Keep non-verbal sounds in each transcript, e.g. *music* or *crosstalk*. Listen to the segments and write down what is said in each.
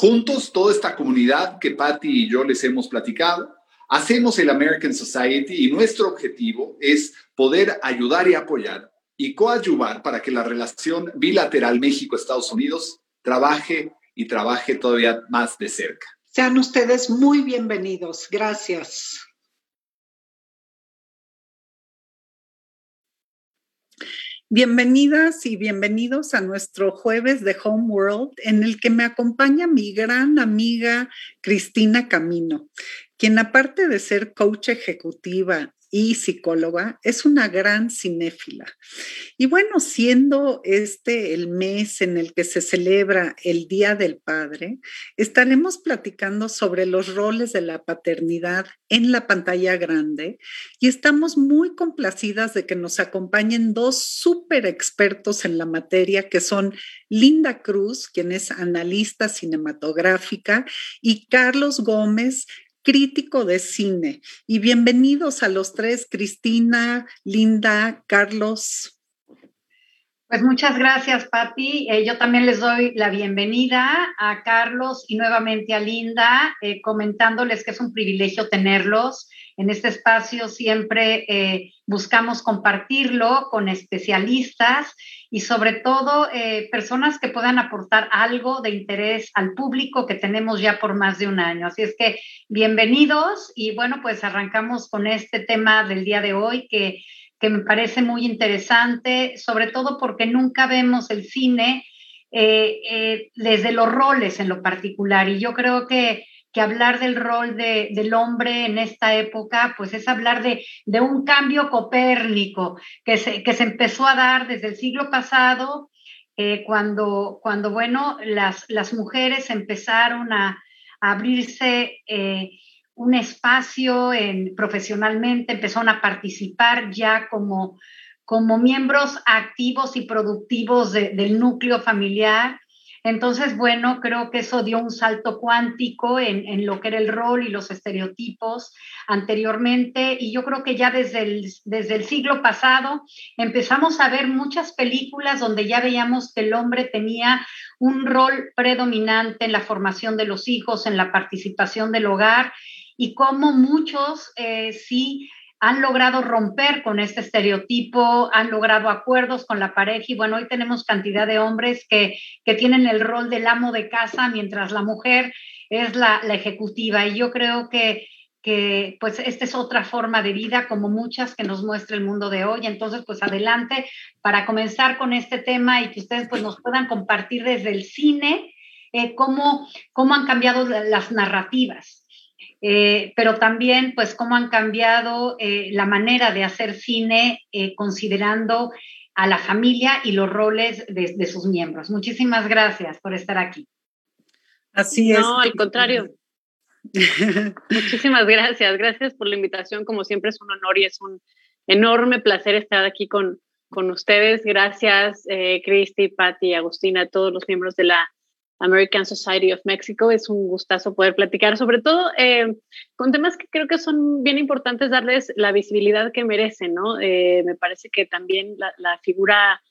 Juntos, toda esta comunidad que Patty y yo les hemos platicado, hacemos el American Society y nuestro objetivo es poder ayudar y apoyar y coadyuvar para que la relación bilateral México-Estados Unidos trabaje y trabaje todavía más de cerca. Sean ustedes muy bienvenidos. Gracias. Bienvenidas y bienvenidos a nuestro jueves de Home World en el que me acompaña mi gran amiga Cristina Camino, quien aparte de ser coach ejecutiva y psicóloga, es una gran cinéfila. Y bueno, siendo este el mes en el que se celebra el Día del Padre, estaremos platicando sobre los roles de la paternidad en la pantalla grande y estamos muy complacidas de que nos acompañen dos súper expertos en la materia que son Linda Cruz, quien es analista cinematográfica, y Carlos Gómez, crítico de cine. Y bienvenidos a los tres, Cristina, Linda, Carlos. Pues muchas gracias, Patti. Eh, yo también les doy la bienvenida a Carlos y nuevamente a Linda, eh, comentándoles que es un privilegio tenerlos. En este espacio siempre eh, buscamos compartirlo con especialistas y sobre todo eh, personas que puedan aportar algo de interés al público que tenemos ya por más de un año. Así es que bienvenidos y bueno, pues arrancamos con este tema del día de hoy que, que me parece muy interesante, sobre todo porque nunca vemos el cine eh, desde los roles en lo particular y yo creo que que hablar del rol de, del hombre en esta época, pues es hablar de, de un cambio copérnico que se, que se, empezó a dar desde el siglo pasado, eh, cuando, cuando, bueno, las, las mujeres empezaron a, abrirse eh, un espacio en, profesionalmente, empezaron a participar ya como, como miembros activos y productivos de, del núcleo familiar entonces, bueno, creo que eso dio un salto cuántico en, lo que era el rol y los estereotipos anteriormente. Y yo creo que ya desde el, desde el siglo pasado empezamos a ver muchas películas donde ya veíamos que el hombre tenía un rol predominante en la formación de los hijos, en la participación del hogar y cómo muchos eh, sí han logrado romper con este estereotipo, han logrado acuerdos con la pareja y bueno, hoy tenemos cantidad de hombres que, que tienen el rol del amo de casa mientras la mujer es la, ejecutiva y yo creo que, que pues esta es otra forma de vida como muchas que nos muestra el mundo de hoy. Entonces, pues adelante para comenzar con este tema y que ustedes pues nos puedan compartir desde el cine eh, cómo, cómo han cambiado las narrativas. Eh, pero también pues cómo han cambiado eh, la manera de hacer cine considerando a la familia y los roles de, de, sus miembros. Muchísimas gracias por estar aquí. Así es. No, al contrario. *laughs* Muchísimas gracias. Gracias por la invitación. Como siempre es un honor y es un enorme placer estar aquí con, con ustedes. Gracias, eh, Cristi, Patti, Agustina, todos los miembros de la American Society of Mexico. Es un gustazo poder platicar, sobre todo eh, con temas que creo que son bien importantes darles la visibilidad que merecen, ¿no? Eh, me parece que también la, figura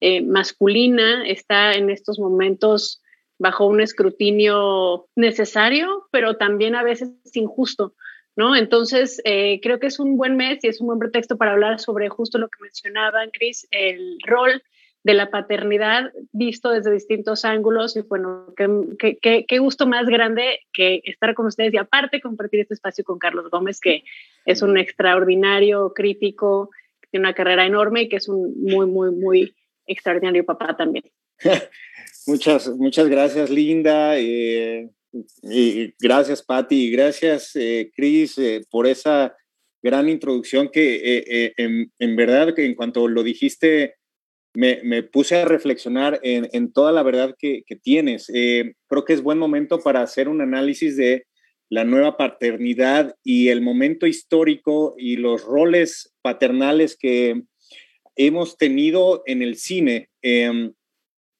eh, masculina está en estos momentos bajo un escrutinio necesario, pero también a veces injusto, ¿no? Entonces, creo que es un buen mes y es un buen pretexto para hablar sobre justo lo que mencionaban, Cris, el rol de la paternidad visto desde distintos ángulos y bueno, qué, qué, gusto más grande que estar con ustedes y aparte compartir este espacio con Carlos Gómez, que es un extraordinario crítico, tiene una carrera enorme y que es un muy, muy, muy extraordinario papá también. *laughs* Muchas, muchas gracias, Linda. Eh, y gracias, Patti. Y gracias, eh, Cris, eh, por esa gran introducción que en, verdad, que en cuanto lo dijiste, me, puse a reflexionar en, toda la verdad que, tienes. creo que es buen momento para hacer un análisis de la nueva paternidad y el momento histórico y los roles paternales que hemos tenido en el cine. Em,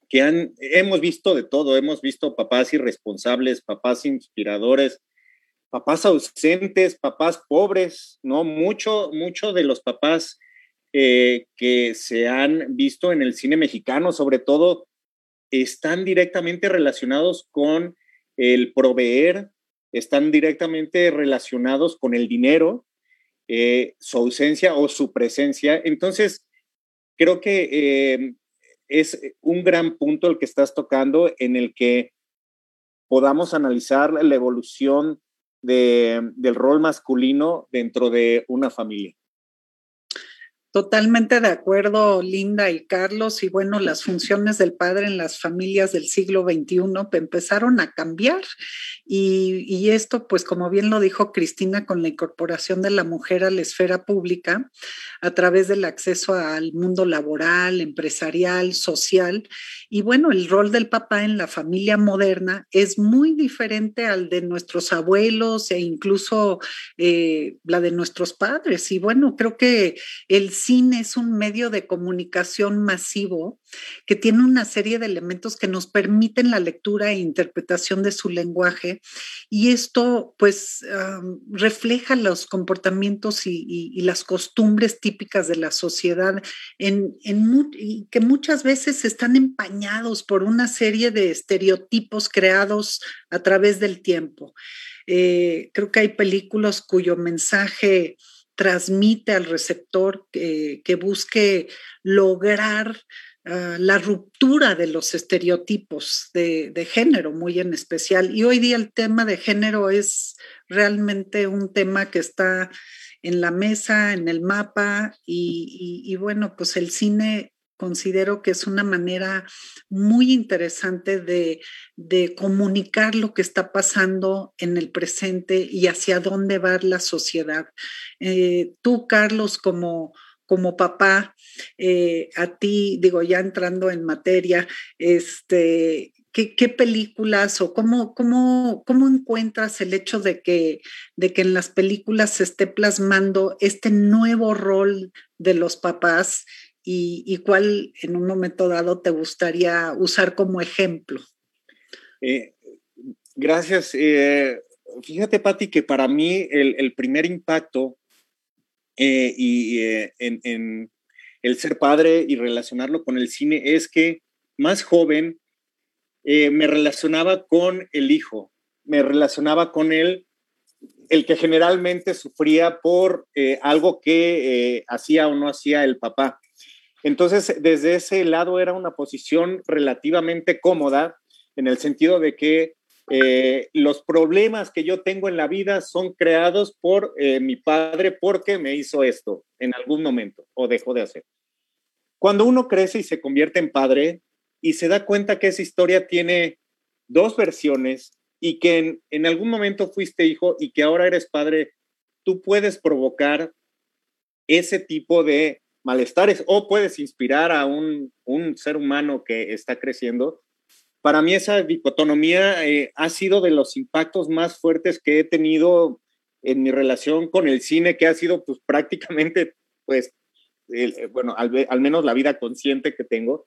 que han, hemos visto de todo, hemos visto papás irresponsables, papás inspiradores, papás ausentes, papás pobres, ¿no? Mucho, mucho de los papás eh, que se han visto en el cine mexicano, sobre todo, están directamente relacionados con el proveer, están directamente relacionados con el dinero, eh, su ausencia o su presencia. Entonces, creo que eh, es un gran punto el que estás tocando en el que podamos analizar la evolución del rol masculino dentro de una familia. Totalmente de acuerdo, Linda y Carlos. Y bueno, las funciones del padre en las familias del siglo XXI empezaron a cambiar. Y, y, esto, pues como bien lo dijo Cristina, con la incorporación de la mujer a la esfera pública, a través del acceso al mundo laboral, empresarial, social. Y bueno, el rol del papá en la familia moderna es muy diferente al de nuestros abuelos e incluso eh, la de nuestros padres. Y bueno, creo que el cine es un medio de comunicación masivo que tiene una serie de elementos que nos permiten la lectura e interpretación de su lenguaje y esto pues refleja los comportamientos y, las costumbres típicas de la sociedad en, y que muchas veces están empañados por una serie de estereotipos creados a través del tiempo. Eh, creo que hay películas cuyo mensaje transmite al receptor que, busque lograr ah, la ruptura de los estereotipos de, género, muy en especial. Y hoy día el tema de género es realmente un tema que está en la mesa, en el mapa, y bueno, pues el cine considero que es una manera muy interesante de, comunicar lo que está pasando en el presente y hacia dónde va la sociedad. Eh, tú, Carlos, como, como papá, eh, a ti, digo, ya entrando en materia, este, ¿Qué, películas o cómo, cómo, cómo encuentras el hecho de que, de que en las películas se esté plasmando este nuevo rol de los papás y, cuál en un momento dado te gustaría usar como ejemplo. Eh, gracias. Eh, fíjate, Patti, que para mí el, primer impacto eh, y, en, en, el ser padre y relacionarlo con el cine es que más joven me relacionaba con el hijo, me relacionaba con él el que generalmente sufría por algo que hacía o no hacía el papá. Entonces, desde ese lado era una posición relativamente cómoda en el sentido de que eh, los problemas que yo tengo en la vida son creados por eh, mi padre porque me hizo esto en algún momento o dejó de hacer. Cuando uno crece y se convierte en padre y se da cuenta que esa historia tiene dos versiones y que en, en algún momento fuiste hijo y que ahora eres padre, tú puedes provocar ese tipo de malestares o puedes inspirar a un, un ser humano que está creciendo para mí esa dicotomía eh, ha sido de los impactos más fuertes que he tenido en mi relación con el cine, que ha sido pues prácticamente, pues, eh, bueno, al, menos la vida consciente que tengo.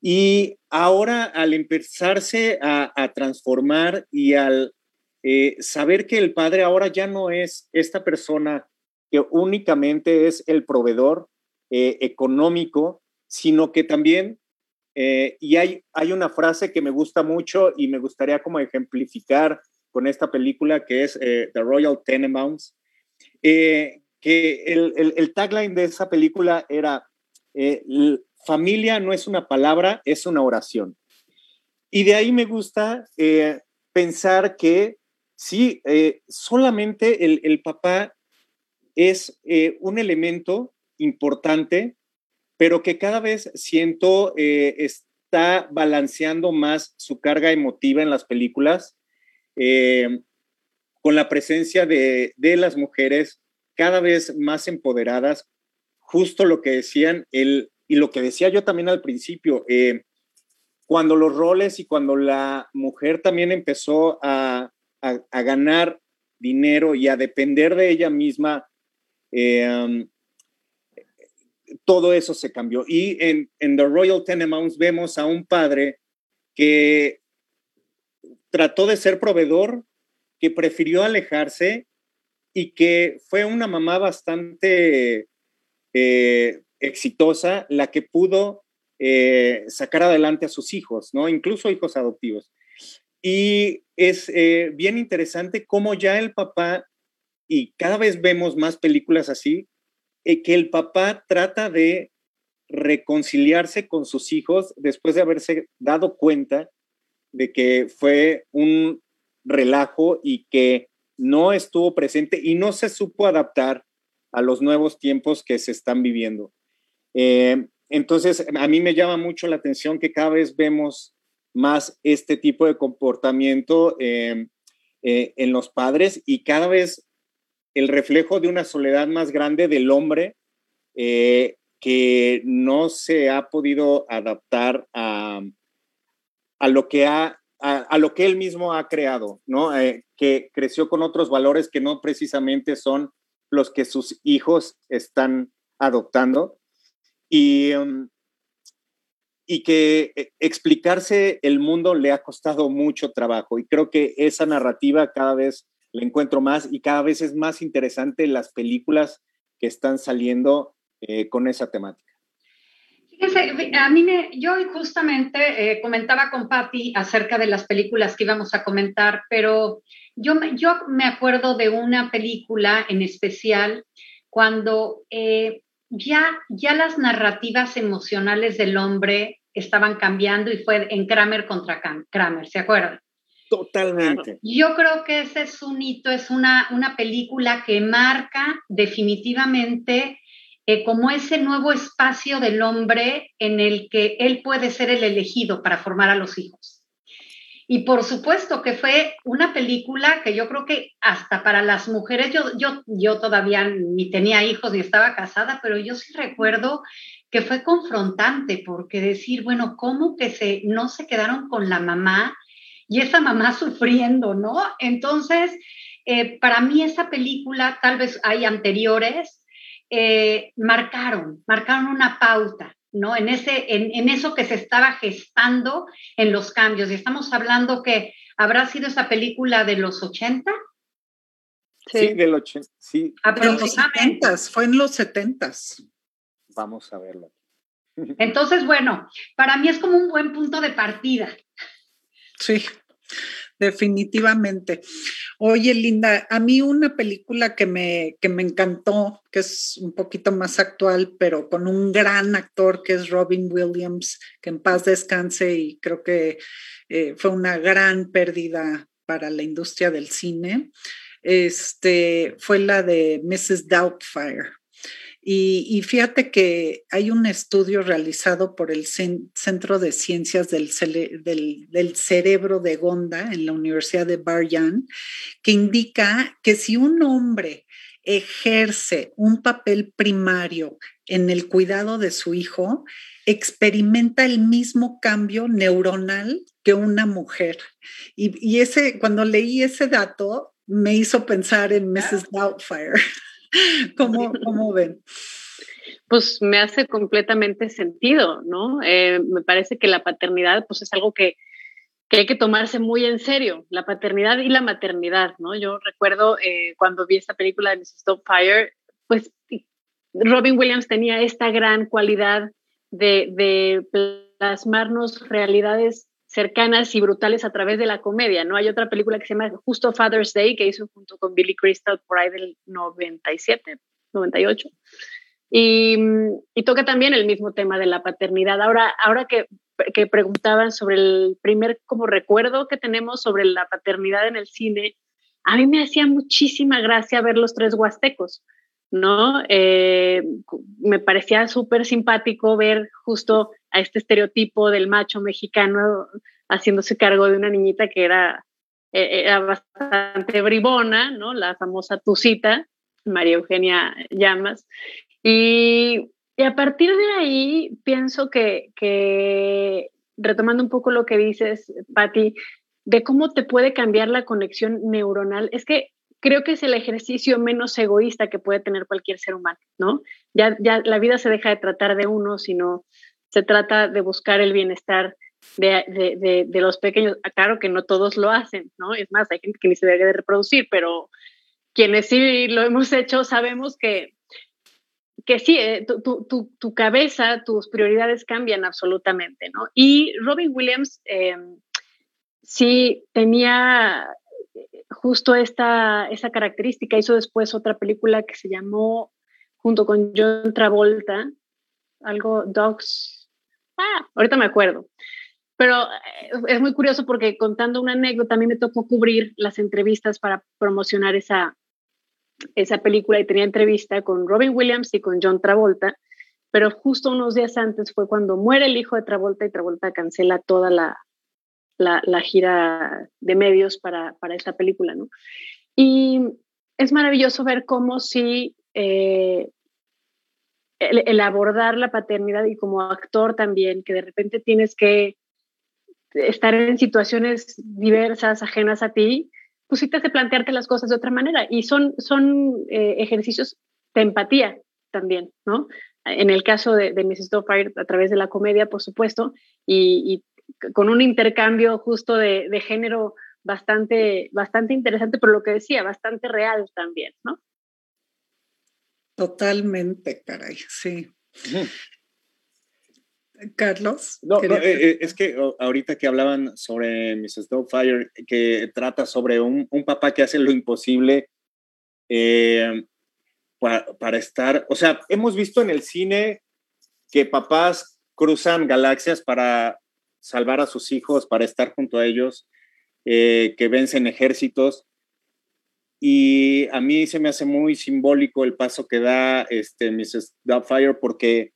Y ahora al empezarse a, transformar y al eh, saber que el padre ahora ya no es esta persona que únicamente es el proveedor económico, sino que también eh, y hay, hay una frase que me gusta mucho y me gustaría como ejemplificar con esta película que es eh, The Royal Tenenbaums, eh, que el, el, tagline de esa película era, familia no es una palabra, es una oración. Y de ahí me gusta pensar que sí, solamente el, el, papá es un elemento importante pero que cada vez siento eh, está balanceando más su carga emotiva en las películas, eh, con la presencia de, las mujeres cada vez más empoderadas, justo lo que decían él y lo que decía yo también al principio, eh, cuando los roles y cuando la mujer también empezó a, a ganar dinero y a depender de ella misma, todo eso se cambió. Y en, The Royal Tenenbaums vemos a un padre que trató de ser proveedor, que prefirió alejarse y que fue una mamá bastante eh, exitosa, la que pudo eh, sacar adelante a sus hijos, ¿no? Incluso hijos adoptivos. Y es eh, bien interesante cómo ya el papá, y cada vez vemos más películas así, eh, que el papá trata de reconciliarse con sus hijos después de haberse dado cuenta de que fue un relajo y que no estuvo presente y no se supo adaptar a los nuevos tiempos que se están viviendo. Eh, entonces, a mí me llama mucho la atención que cada vez vemos más este tipo de comportamiento eh, en los padres y cada vez el reflejo de una soledad más grande del hombre eh, que no se ha podido adaptar a, a lo que ha a, lo que él mismo ha creado, ¿no? Eh, que creció con otros valores que no precisamente son los que sus hijos están adoptando y, um, y que eh, explicarse el mundo le ha costado mucho trabajo y creo que esa narrativa cada vez le encuentro más y cada vez es más interesante las películas que están saliendo eh, con esa temática. Fíjense, a mí me, yo justamente eh, comentaba con Patti acerca de las películas que íbamos a comentar, pero yo, yo me acuerdo de una película en especial cuando eh, ya, ya las narrativas emocionales del hombre estaban cambiando y fue en Kramer contra Kramer, ¿se acuerdan? Totalmente. Yo creo que ese es un hito, es una, una película que marca definitivamente eh, como ese nuevo espacio del hombre en el que él puede ser el elegido para formar a los hijos. Y por supuesto que fue una película que yo creo que hasta para las mujeres, yo, yo, yo todavía ni tenía hijos ni estaba casada, pero yo sí recuerdo que fue confrontante porque decir, bueno, ¿cómo que se, no se quedaron con la mamá y esa mamá sufriendo, ¿no? Entonces, eh, para mí esa película, tal vez hay anteriores, eh, marcaron, marcaron una pauta, ¿no? En, ese, en, eso que se estaba gestando en los cambios. Y estamos hablando que habrá sido esa película de los 80. Sí, del 80, sí. fue en los 70. Vamos a verlo. Entonces, bueno, para mí es como un buen punto de partida. Sí, definitivamente. Oye, Linda, a mí una película que me, que me encantó, que es un poquito más actual, pero con un gran actor que es Robin Williams, que en paz descanse y creo que eh, fue una gran pérdida para la industria del cine, este, fue la de Mrs. Doubtfire. Y, fíjate que hay un estudio realizado por el Centro de Ciencias del, del, Cerebro de Gonda en la Universidad de Baryan, que indica que si un hombre ejerce un papel primario en el cuidado de su hijo, experimenta el mismo cambio neuronal que una mujer. Y, ese, cuando leí ese dato, me hizo pensar en Mrs. Doubtfire. *laughs* *laughs* ¿Cómo, ¿Cómo, ven? Pues me hace completamente sentido, ¿no? Eh, me parece que la paternidad, pues es algo que, que, hay que tomarse muy en serio, la paternidad y la maternidad, ¿no? Yo recuerdo eh, cuando vi esta película de Mrs. Doubtfire, pues Robin Williams tenía esta gran cualidad de, de plasmarnos realidades cercanas y brutales a través de la comedia, ¿no? Hay otra película que se llama Justo Father's Day que hizo junto con Billy Crystal por ahí del 97, 98. Y, y toca también el mismo tema de la paternidad. Ahora, ahora que, que preguntaban sobre el primer como recuerdo que tenemos sobre la paternidad en el cine, a mí me hacía muchísima gracia ver los tres huastecos, ¿no? Eh, me parecía súper simpático ver justo a este estereotipo del macho mexicano haciéndose cargo de una niñita que era, e, era bastante bribona, ¿no? La famosa Tucita, María Eugenia Llamas. Y, y a partir de ahí pienso que, que, retomando un poco lo que dices, Patti, de cómo te puede cambiar la conexión neuronal, es que creo que es el ejercicio menos egoísta que puede tener cualquier ser humano, ¿no? Ya, la vida se deja de tratar de uno, sino se trata de buscar el bienestar de, los pequeños. Ah, claro que no todos lo hacen, ¿no? Es más, hay gente que ni se debe de reproducir, pero quienes sí lo hemos hecho sabemos que, que sí, eh, tu, cabeza, tus prioridades cambian absolutamente, ¿no? Y Robin Williams eh, sí tenía justo esta, esa característica. Hizo después otra película que se llamó, junto con John Travolta, algo Dogs. Ah, ahorita me acuerdo. Pero eh, es muy curioso porque contando una anécdota, a mí me tocó cubrir las entrevistas para promocionar esa, esa película y tenía entrevista con Robin Williams y con John Travolta, pero justo unos días antes fue cuando muere el hijo de Travolta y Travolta cancela toda la, la, gira de medios para, para esta película, ¿no? Y es maravilloso ver cómo si eh, el, abordar la paternidad y como actor también, que de repente tienes que estar en situaciones diversas, ajenas a ti, pues sí te hace plantearte las cosas de otra manera. Y son, son eh, ejercicios de empatía también, ¿no? En el caso de, de Mrs. Doubtfire, a través de la comedia, por supuesto, y con un intercambio justo de, de, género bastante, bastante interesante, pero lo que decía, bastante real también, ¿no? Totalmente, caray, sí. Carlos. No, no eh, eh, es que ahorita que hablaban sobre Mrs. Doubtfire, que trata sobre un, un papá que hace lo imposible eh, para, para, estar, o sea, hemos visto en el cine que papás cruzan galaxias para salvar a sus hijos, para estar junto a ellos, eh, que vencen ejércitos. Y a mí se me hace muy simbólico el paso que da este, Mrs. Doubtfire porque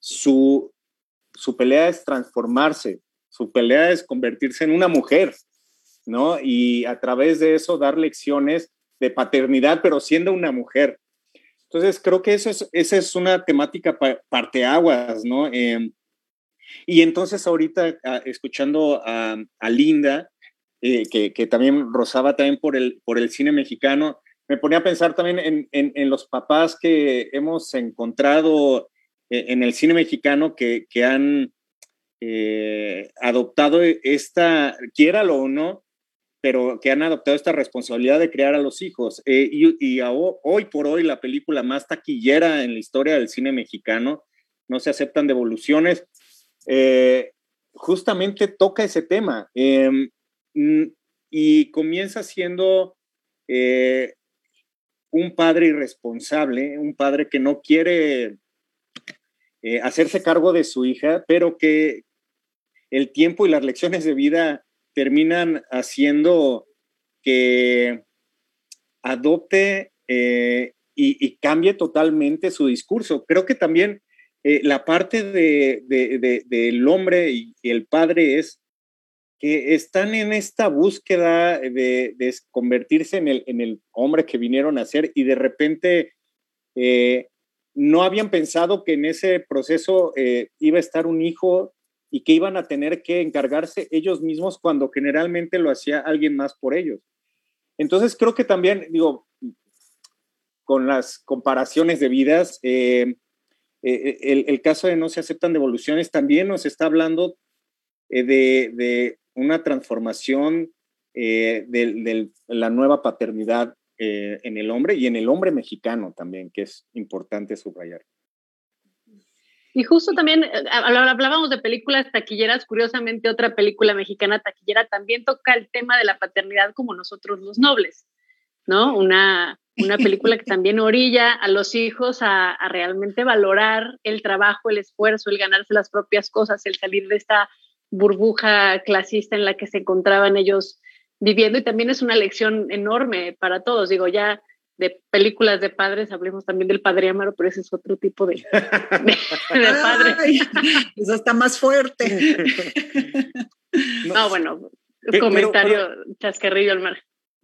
su, su pelea es transformarse, su pelea es convertirse en una mujer, ¿no? Y a través de eso dar lecciones de paternidad, pero siendo una mujer. Entonces, creo que eso es, esa es una temática parteaguas, ¿no? Eh, y entonces ahorita ah, escuchando a, Linda, eh, que, también rozaba también por el, por el cine mexicano, me ponía a pensar también en, en, los papás que hemos encontrado eh, en el cine mexicano que, que han eh, adoptado esta, quiéralo o no, pero que han adoptado esta responsabilidad de crear a los hijos. y, y hoy por hoy la película más taquillera en la historia del cine mexicano, no se aceptan devoluciones, eh, justamente toca ese tema em, y comienza siendo eh, un padre irresponsable, un padre que no quiere eh, hacerse cargo de su hija, pero que el tiempo y las lecciones de vida terminan haciendo que adopte eh, y, cambie totalmente su discurso. Creo que también la parte del hombre y el padre es que están en esta búsqueda de, convertirse en el, hombre que vinieron a ser y de repente eh, no habían pensado que en ese proceso eh, iba a estar un hijo y que iban a tener que encargarse ellos mismos cuando generalmente lo hacía alguien más por ellos. Entonces creo que también, digo, con las comparaciones de vidas, eh, el, el, caso de no se aceptan devoluciones también nos está hablando de, una transformación eh, de, la nueva paternidad eh, en el hombre y en el hombre mexicano también, que es importante subrayar. Y justo también, eh, hablábamos de películas taquilleras, curiosamente otra película mexicana taquillera también toca el tema de la paternidad como nosotros los nobles, ¿no? Una, una película que *laughs* también orilla a los hijos a, a, realmente valorar el trabajo, el esfuerzo, el ganarse las propias cosas, el salir de esta burbuja clasista en la que se encontraban ellos viviendo y también es una lección enorme para todos. Digo, ya de películas de padres, hablemos también del padre Amaro, pero ese es otro tipo de, *laughs* padre. eso está más fuerte. *laughs* no, bueno, comentario chascarrillo al mar.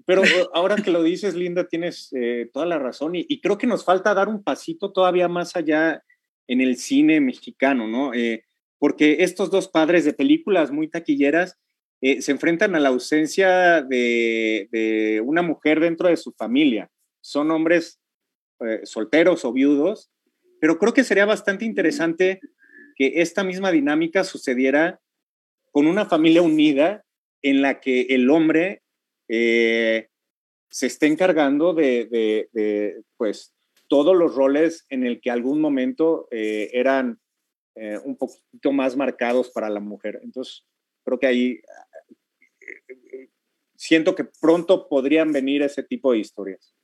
Pero *laughs* ahora que lo dices, Linda, tienes eh, toda la razón y, y, creo que nos falta dar un pasito todavía más allá en el cine mexicano, ¿no? Eh, porque estos dos padres de películas muy taquilleras eh, se enfrentan a la ausencia de, una mujer dentro de su familia. Son hombres solteros o viudos, pero creo que sería bastante interesante que esta misma dinámica sucediera con una familia unida en la que el hombre eh, se esté encargando de, pues, todos los roles en el que algún momento eran eh, un poquito más marcados para la mujer. Entonces, creo que ahí eh, siento que pronto podrían venir ese tipo de historias.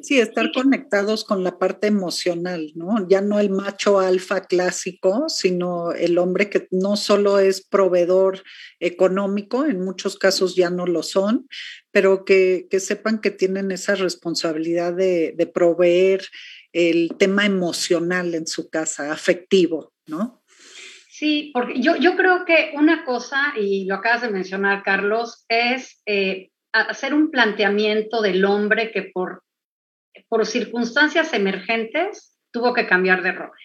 Sí, estar conectados con la parte emocional, ¿no? Ya no el macho alfa clásico, sino el hombre que no solo es proveedor económico, en muchos casos ya no lo son, pero que, sepan que tienen esa responsabilidad de, de proveer el tema emocional en su casa, afectivo, ¿no? Sí, porque yo, yo creo que una cosa, y lo acabas de mencionar, Carlos, es eh, hacer un planteamiento del hombre que por, por circunstancias emergentes tuvo que cambiar de rol.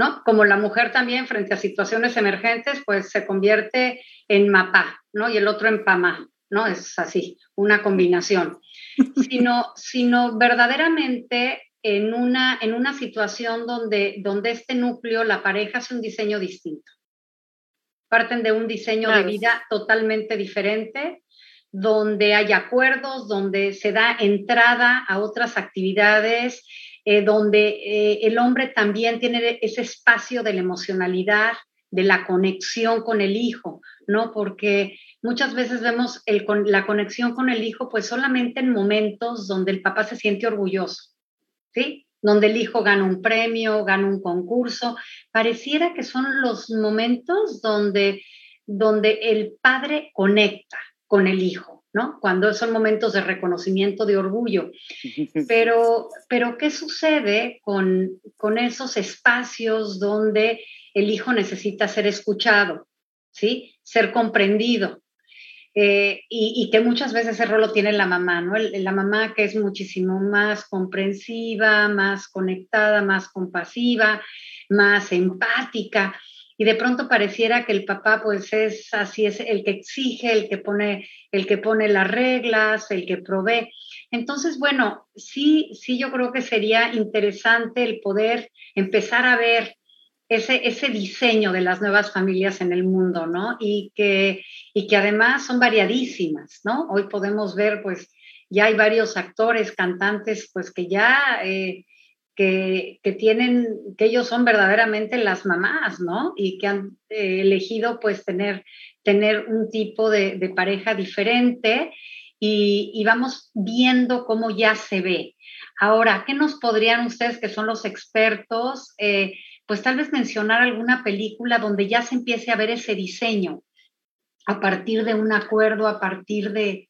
¿no? Como la mujer también frente a situaciones emergentes, pues se convierte en mapá, ¿no? Y el otro en pamá, ¿no? Es así, una combinación. *laughs* Sino, sino verdaderamente en una, en una situación donde, donde este núcleo, la pareja, hace un diseño distinto. Parten de un diseño de vida totalmente diferente, donde hay acuerdos, donde se da entrada a otras actividades, eh, donde eh, el hombre también tiene ese espacio de la emocionalidad, de la conexión con el hijo, ¿no? Porque muchas veces vemos la conexión con el hijo pues solamente en momentos donde el papá se siente orgulloso ¿sí? Donde el hijo gana un premio, gana un concurso. Pareciera que son los momentos donde, donde el padre conecta con el hijo, ¿no? Cuando son momentos de reconocimiento, de orgullo. *laughs* Pero, pero ¿qué sucede con, con esos espacios donde el hijo necesita ser escuchado, ¿sí? Ser comprendido, eh, y, que muchas veces ese rol lo tiene la mamá, ¿no? la mamá que es muchísimo más comprensiva, más conectada, más compasiva, más empática. Y de pronto pareciera que el papá pues es así, es el que exige, el que pone, el que pone las reglas, el que provee. Entonces, bueno, sí, sí yo creo que sería interesante el poder empezar a ver ese, ese diseño de las nuevas familias en el mundo, ¿no? Y que, y que además son variadísimas, ¿no? Hoy podemos ver, pues, ya hay varios actores, cantantes, pues, que ya... Eh, que, tienen, que ellos son verdaderamente las mamás, ¿no? Y que han eh, elegido pues tener, tener un tipo de, de, pareja diferente y, vamos viendo cómo ya se ve. Ahora, ¿qué nos podrían ustedes, que son los expertos, eh, pues tal vez mencionar alguna película donde ya se empiece a ver ese diseño a partir de un acuerdo, a partir de,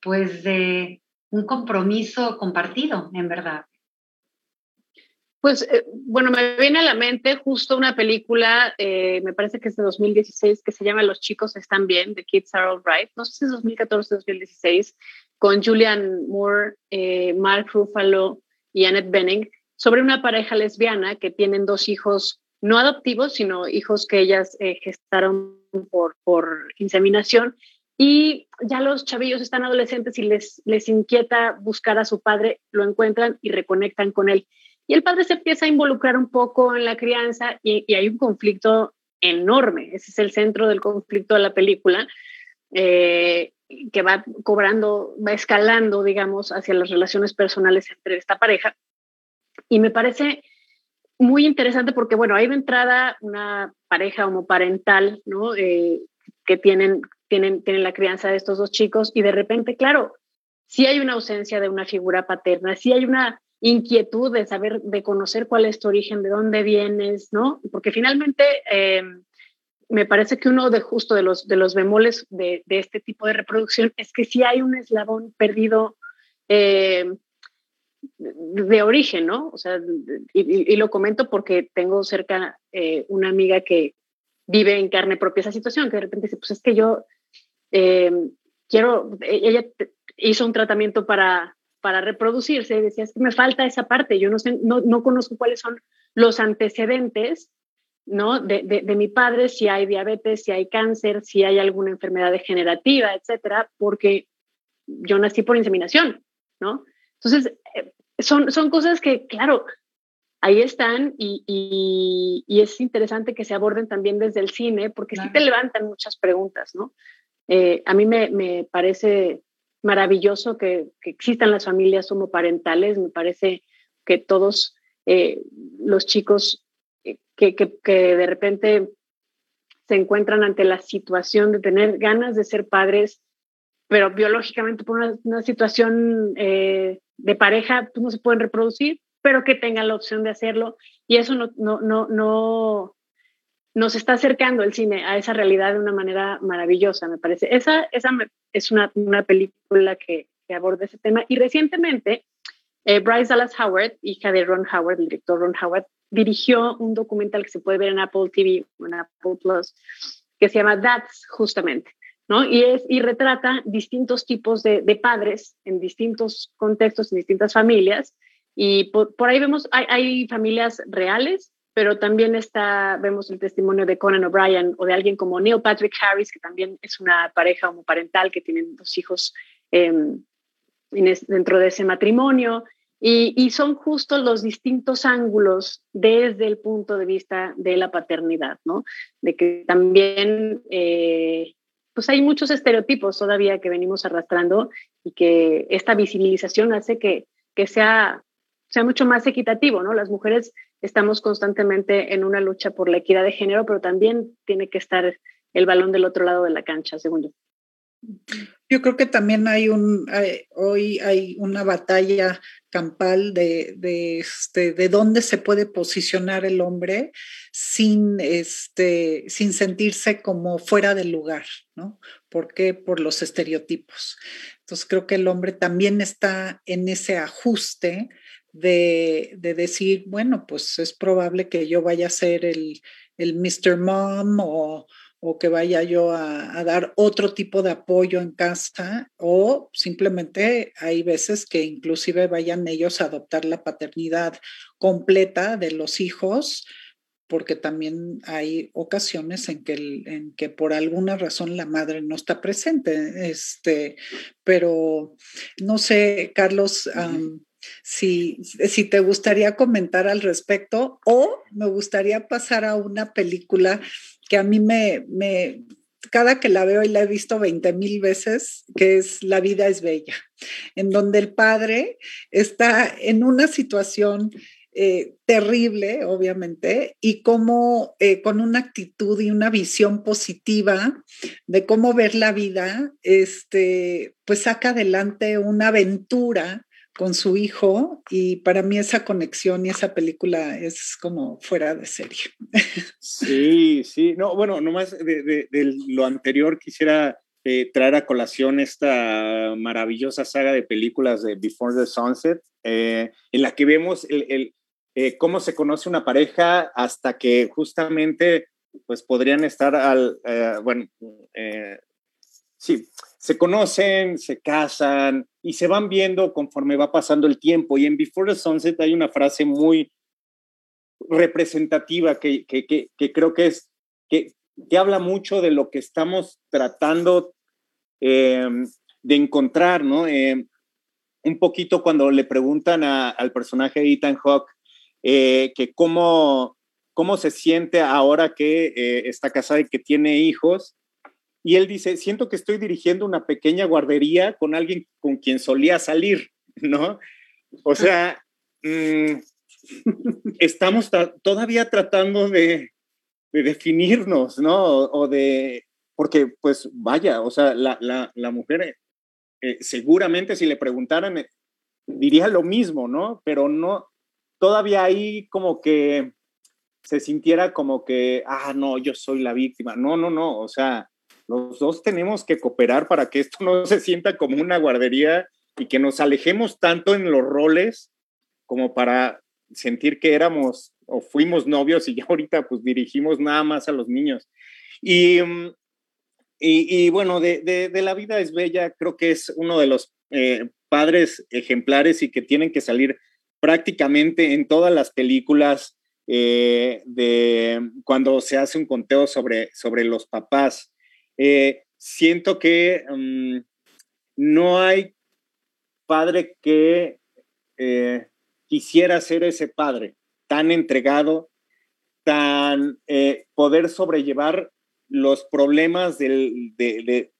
pues, de un compromiso compartido, en verdad? Pues eh, bueno, me viene a la mente justo una película, eh, me parece que es de 2016, que se llama Los chicos están bien, The Kids Are All Right. No sé si es 2014 o 2016, con Julian Moore, eh, Mark Ruffalo y Annette Bening, sobre una pareja lesbiana que tienen dos hijos no adoptivos, sino hijos que ellas gestaron por, por inseminación. Y ya los chavillos están adolescentes y les, les inquieta buscar a su padre, lo encuentran y reconectan con él y el padre se empieza a involucrar un poco en la crianza y, hay un conflicto enorme. Ese es el centro del conflicto de la película, eh, que va cobrando, va escalando, digamos, hacia las relaciones personales entre esta pareja. Y me parece muy interesante porque, bueno, hay de entrada una pareja homoparental, ¿no? Eh, que tienen, tienen, tienen la crianza de estos dos chicos y de repente, claro, si hay una ausencia de una figura paterna, si hay una inquietud de saber, de conocer cuál es tu origen, de dónde vienes, ¿no? Porque finalmente eh, me parece que uno de justo de los, de los bemoles de, este tipo de reproducción es que si hay un eslabón perdido eh, de origen, ¿no? O sea, y, lo comento porque tengo cerca eh, una amiga que vive en carne propia esa situación, que de repente dice, pues es que yo quiero, ella hizo un tratamiento para para reproducirse, decía, es que me falta esa parte, yo no, sé, no, no conozco cuáles son los antecedentes ¿no? De, de, mi padre, si hay diabetes, si hay cáncer, si hay alguna enfermedad degenerativa, etcétera, porque yo nací por inseminación, ¿no? Entonces, eh, son, son cosas que, claro, ahí están y, y, es interesante que se aborden también desde el cine, porque sí te levantan muchas preguntas, ¿no? Eh, a mí me, me parece maravilloso que, existan las familias homoparentales. Me parece que todos eh, los chicos eh, que, de repente se encuentran ante la situación de tener ganas de ser padres, pero biológicamente por una, situación eh, de pareja pues no se pueden reproducir, pero que tengan la opción de hacerlo. Y eso no, no, no, no, nos está acercando el cine a esa realidad de una manera maravillosa, me parece. Esa, es una, película que, aborda ese tema. Y recientemente, eh, Bryce Dallas Howard, hija de Ron Howard, el director Ron Howard, dirigió un documental que se puede ver en Apple TV en Apple Plus, que se llama That's, justamente. ¿no? Y, es, y retrata distintos tipos de, padres en distintos contextos, en distintas familias. Y por, ahí vemos, hay familias reales pero también está, vemos el testimonio de Conan O'Brien o de alguien como Neil Patrick Harris, que también es una pareja homoparental que tienen dos hijos em, dentro de ese matrimonio. Y, son justo los distintos ángulos desde el punto de vista de la paternidad, ¿no? De que también, eh, pues hay muchos estereotipos todavía que venimos arrastrando y que esta visibilización hace que, que sea, sea mucho más equitativo, ¿no? Las mujeres estamos constantemente en una lucha por la equidad de género, pero también tiene que estar el balón del otro lado de la cancha, según yo. Yo creo que también hay un, hoy hay una batalla campal de, de, este, de dónde se puede posicionar el hombre sin, este, sin sentirse como fuera del lugar, ¿no? ¿Por qué? Por los estereotipos. Entonces creo que el hombre también está en ese ajuste de, decir, bueno, pues es probable que yo vaya a ser el, el Mr. Mom o, que vaya yo a, dar otro tipo de apoyo en casa o simplemente hay veces que inclusive vayan ellos a adoptar la paternidad completa de los hijos porque también hay ocasiones en que, en que por alguna razón la madre no está presente. Este, pero no sé, Carlos, si, si te gustaría comentar al respecto o me gustaría pasar a una película que a mí me, me cada que la veo y la he visto 20 mil veces, que es La vida es bella, en donde el padre está en una situación eh, terrible, obviamente, y cómo eh, con una actitud y una visión positiva de cómo ver la vida, este, pues saca adelante una aventura con su hijo y para mí esa conexión y esa película es como fuera de serie. *laughs* Sí, sí, no, bueno, nomás de, de, lo anterior quisiera eh, traer a colación esta maravillosa saga de películas de Before the Sunset, en la que vemos el, eh, cómo se conoce una pareja hasta que justamente pues podrían estar al, eh, bueno, eh, sí, se conocen, se casan y se van viendo conforme va pasando el tiempo. Y en Before the Sunset hay una frase muy representativa que, que, que, creo que es, que, habla mucho de lo que estamos tratando de encontrar, ¿no? un poquito cuando le preguntan al personaje de Ethan Hawke eh, que cómo, cómo se siente ahora que eh, está casada y que tiene hijos. Y él dice, siento que estoy dirigiendo una pequeña guardería con alguien con quien solía salir, ¿no? O sea, mm, estamos todavía tratando de, definirnos, ¿no? O, de, porque pues vaya, o sea, la, la, mujer eh, seguramente si le preguntaran diría lo mismo, ¿no? Pero no, todavía ahí como que se sintiera como que, ah, no, yo soy la víctima. No, no, no, o sea, los dos tenemos que cooperar para que esto no *laughs* se sienta como una guardería y que nos alejemos tanto en los roles como para sentir que éramos o fuimos novios y ya ahorita pues dirigimos nada más a los niños. Y, mm, y, bueno, de, de, la vida es bella, creo que es uno de los eh, padres ejemplares y que tienen que salir prácticamente en todas las películas eh, de cuando se hace un conteo sobre, sobre los papás. Eh, siento que mm, no hay padre que eh, quisiera ser ese padre tan entregado, tan poder sobrellevar los problemas del, de,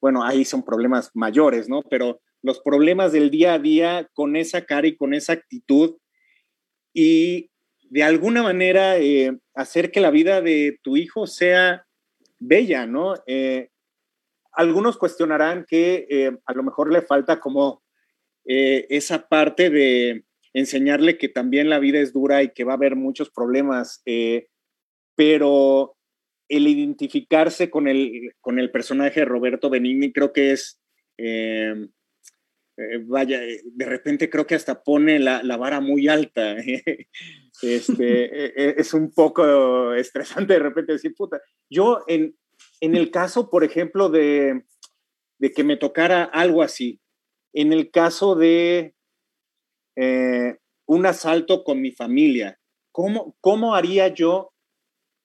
bueno, ahí son problemas mayores, ¿no? Pero los problemas del día a día con esa cara y con esa actitud y de alguna manera eh, hacer que la vida de tu hijo sea bella, ¿no? Eh, algunos cuestionarán que eh, a lo mejor le falta como esa parte de enseñarle que también la vida es dura y que va a haber muchos problemas, pero el identificarse con el, con el personaje de Roberto Benigni creo que es eh, vaya, eh, de repente creo que hasta pone la, vara muy alta. *laughs* este, es un poco estresante de repente decir, puta, yo en, en el caso, por ejemplo, de, de, que me tocara algo así, en el caso de eh, un asalto con mi familia, ¿cómo, ¿cómo haría yo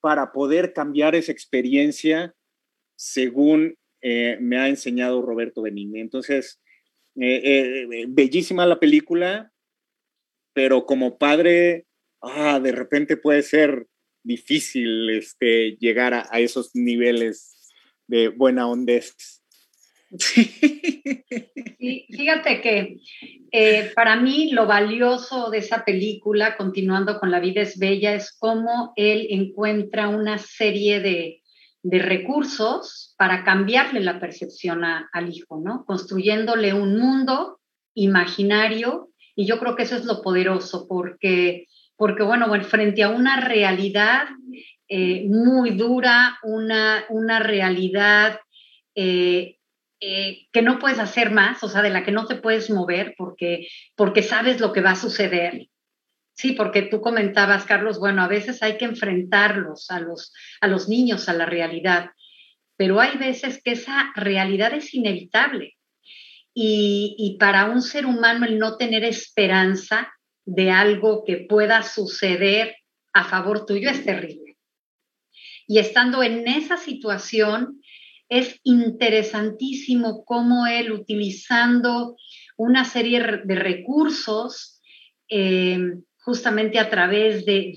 para poder cambiar esa experiencia según me ha enseñado Roberto Benigni? Entonces, eh, eh, bellísima la película, pero como padre, ah, de repente puede ser difícil este, llegar a, esos niveles de buena onda. *laughs* fíjate que eh, para mí lo valioso de esa película, continuando con La vida es bella, es cómo él encuentra una serie de, de recursos para cambiarle la percepción al hijo, ¿no? Construyéndole un mundo imaginario y yo creo que eso es lo poderoso porque, porque bueno, frente a una realidad eh, muy dura, una, una realidad eh, eh, que no puedes hacer más, o sea, de la que no te puedes mover porque, porque sabes lo que va a suceder, Sí, porque tú comentabas, Carlos, bueno, a veces hay que enfrentarlos a los, a los niños, a la realidad, pero hay veces que esa realidad es inevitable. Y, y para un ser humano el no tener esperanza de algo que pueda suceder a favor tuyo es terrible. Y estando en esa situación, es interesantísimo cómo él, utilizando una serie de recursos, eh, justamente a través de,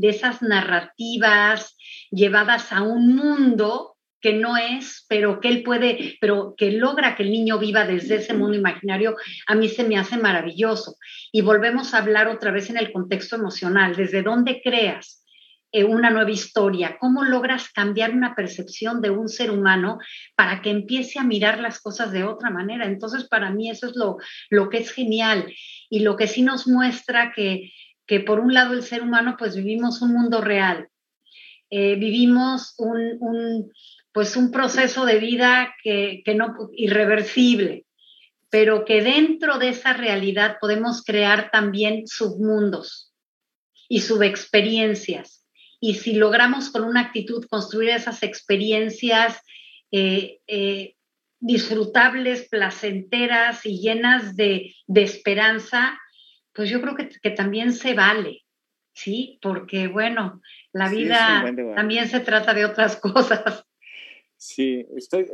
esas narrativas llevadas a un mundo que no es, pero que él puede, pero que logra que el niño viva desde ese mundo imaginario, a mí se me hace maravilloso. Y volvemos a hablar otra vez en el contexto emocional, desde dónde creas eh, una nueva historia, cómo logras cambiar una percepción de un ser humano para que empiece a mirar las cosas de otra manera. Entonces, para mí eso es lo, lo que es genial y lo que sí nos muestra que, que por un lado el ser humano, pues vivimos un mundo real, eh, vivimos un, pues un proceso de vida que, que no irreversible, pero que dentro de esa realidad podemos crear también submundos y subexperiencias. Y si logramos con una actitud construir esas experiencias eh, eh, disfrutables, placenteras y llenas de, de esperanza, pues yo creo que, que, también se vale, ¿sí? Porque bueno, la vida también se trata de otras *laughs* cosas. Sí, estoy,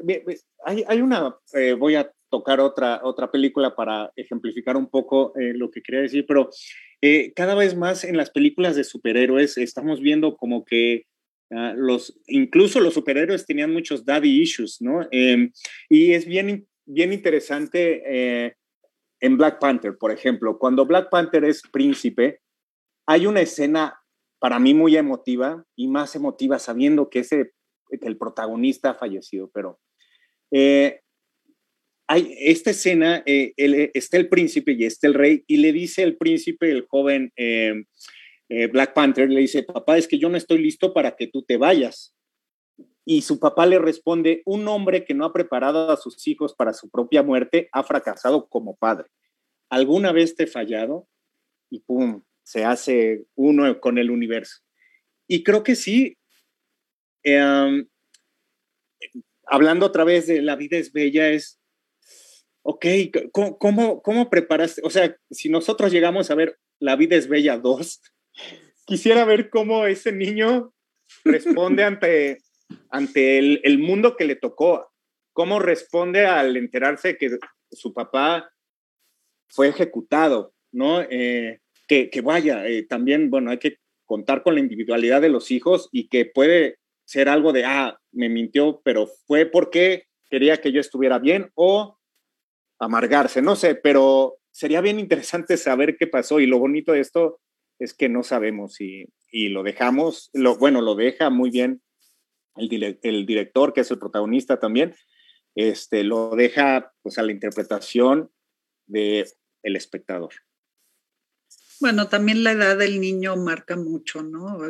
hay, hay una, eh, voy a tocar otra, otra película para ejemplificar un poco eh, lo que quería decir, pero eh, cada vez más en las películas de superhéroes estamos viendo como que uh, los, incluso los superhéroes tenían muchos daddy issues, ¿no? Em, y es bien, bien interesante en Black Panther, por ejemplo, cuando Black Panther es príncipe, hay una escena para mí muy emotiva y más emotiva sabiendo que, ese, que el protagonista ha fallecido, pero eh, hay esta escena, eh, está el príncipe y está el rey y le dice el príncipe, el joven eh, Black Panther, le dice, papá, es que yo no estoy listo para que tú te vayas. Y su papá le responde, un hombre que no ha preparado a sus hijos para su propia muerte ha fracasado como padre. ¿Alguna vez te he fallado? Y pum, se hace uno con el universo. Y creo que sí, em, hablando otra vez de la vida es bella, es, ok, ¿cómo, cómo, preparaste? O sea, si nosotros llegamos a ver La vida es bella 2, *laughs* quisiera ver cómo ese niño responde ante, ante el, el, mundo que le tocó, cómo responde al enterarse que su papá fue ejecutado, ¿no? Eh, que, vaya, eh, también, bueno, hay que contar con la individualidad de los hijos y que puede ser algo de, ah, me mintió, pero fue porque quería que yo estuviera bien o amargarse, no sé, pero sería bien interesante saber qué pasó y lo bonito de esto es que no sabemos y, y lo dejamos, lo, bueno, lo deja muy bien el, el, director, que es el protagonista también, este, lo deja pues a la interpretación del el espectador. Bueno, también la edad del niño marca mucho, ¿no?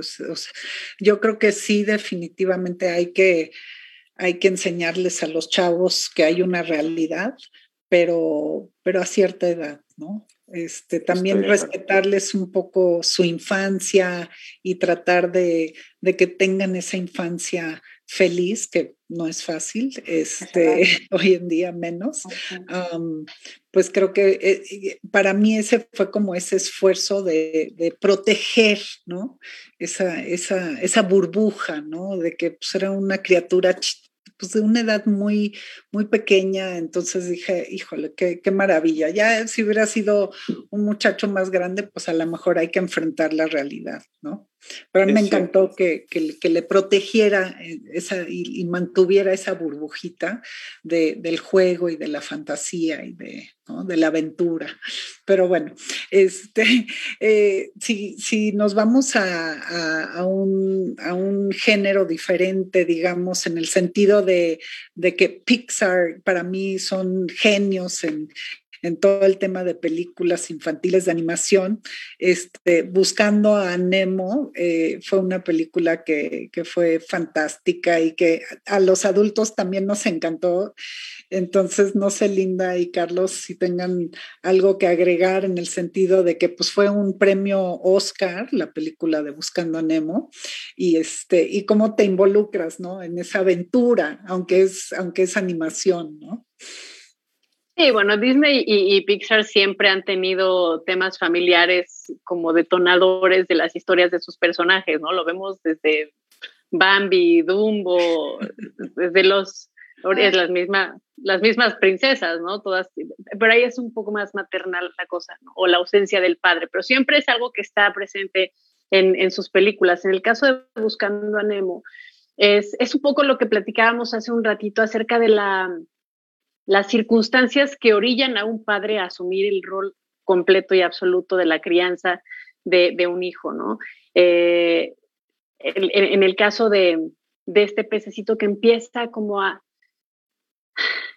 yo creo que sí, definitivamente hay que, hay que enseñarles a los chavos que hay una realidad, pero, pero a cierta edad, ¿no? Este, también respetarles un poco su infancia y tratar de, de que tengan esa infancia feliz, que no es fácil, este, *laughs* hoy en día menos, pues creo que eh, para mí ese fue como ese esfuerzo de, de proteger, ¿no? Esa, esa, esa burbuja, ¿no? De que pues, era una criatura pues de una edad muy, muy pequeña, entonces dije, híjole, qué, qué, maravilla. Ya si hubiera sido un muchacho más grande, pues a lo mejor hay que enfrentar la realidad, ¿no? Pero a mí me encantó que, que, le protegiera eh, esa, y, mantuviera esa burbujita de, del juego y de la fantasía y de, ¿no? de la aventura. Pero bueno, este, *laughs* eh, si, si, nos vamos a, a, a, un, a, un, género diferente, digamos, en el sentido de, de que Pixar para mí son genios en, en todo el tema de películas infantiles de animación. Este, Buscando a Nemo eh, fue una película que, que, fue fantástica y que a los adultos también nos encantó. Entonces, no sé, Linda y Carlos, si tengan algo que agregar en el sentido de que pues, fue un premio Oscar, la película de Buscando a Nemo, y, este, y cómo te involucras ¿no? en esa aventura, aunque es, aunque es animación, ¿no? Sí, bueno, Disney y, Pixar siempre han tenido temas familiares como detonadores de las historias de sus personajes, ¿no? Lo vemos desde Bambi, Dumbo, desde los las mismas las mismas princesas, ¿no? Todas, pero ahí es un poco más maternal la cosa, ¿no? O la ausencia del padre, pero siempre es algo que está presente en, en sus películas. En el caso de Buscando a Nemo, es, es un poco lo que platicábamos hace un ratito acerca de la, las circunstancias que orillan a un padre a asumir el rol completo y absoluto de la crianza de, un hijo, ¿no? Eh, en, el caso de, de este pececito que empieza como a,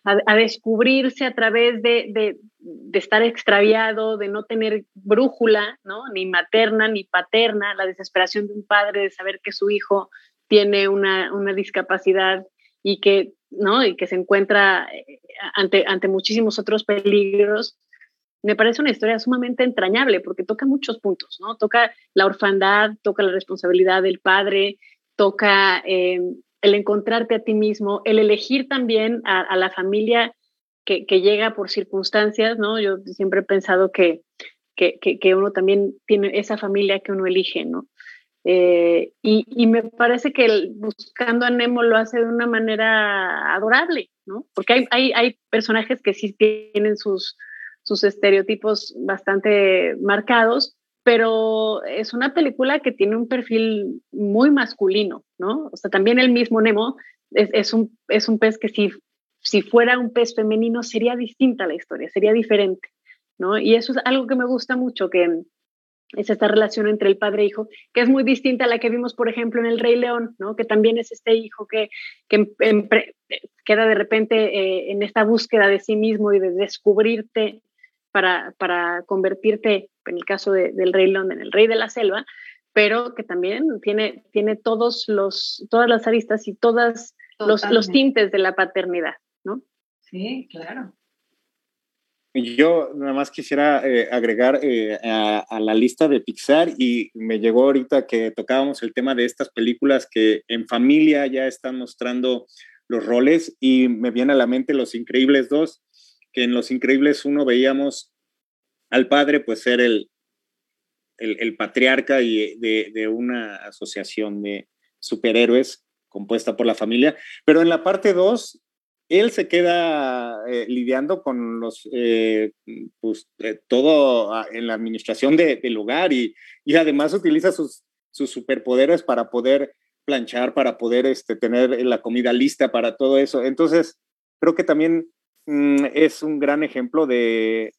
a, descubrirse a través de, de, de, estar extraviado, de no tener brújula, ¿no? Ni materna ni paterna, la desesperación de un padre de saber que su hijo tiene una, una discapacidad y que, ¿no? y que se encuentra eh, ante, ante muchísimos otros peligros, me parece una historia sumamente entrañable porque toca muchos puntos, ¿no? Toca la orfandad, toca la responsabilidad del padre, toca eh, el encontrarte a ti mismo, el elegir también a, la familia que, llega por circunstancias, ¿no? Yo siempre he pensado que, que, uno también tiene esa familia que uno elige, ¿no? Eh, y, me parece que buscando a Nemo lo hace de una manera adorable, ¿no? Porque hay, hay, hay personajes que sí tienen sus, sus estereotipos bastante marcados, pero es una película que tiene un perfil muy masculino, ¿no? O sea, también el mismo Nemo es, es, un, es un pez que si, si fuera un pez femenino sería distinta la historia, sería diferente, ¿no? Y eso es algo que me gusta mucho, que es esta relación entre el padre e hijo, que es muy distinta a la que vimos, por ejemplo, en El Rey León, ¿no? Que también es este hijo que, que queda de repente eh, en esta búsqueda de sí mismo y de descubrirte para, para convertirte en el caso del rey León, en el rey de la selva, pero que también tiene, tiene todos los, todas las aristas y todos los, los, tintes de la paternidad, ¿no? Sí, claro. Yo nada más quisiera eh, agregar eh, a, la lista de Pixar y me llegó ahorita que tocábamos el tema de estas películas que en familia ya están mostrando los roles y me viene a la mente Los Increíbles 2, que en Los Increíbles uno veíamos al padre pues ser el, el, patriarca y de, una asociación de superhéroes compuesta por la familia, pero en la parte 2 él se queda eh, lidiando con los, eh, pues, eh, todo ah, en la administración de, del hogar y, y, además utiliza sus, sus superpoderes para poder planchar, para poder este, tener la comida lista para todo eso. Entonces, creo que también mm, es un gran ejemplo de,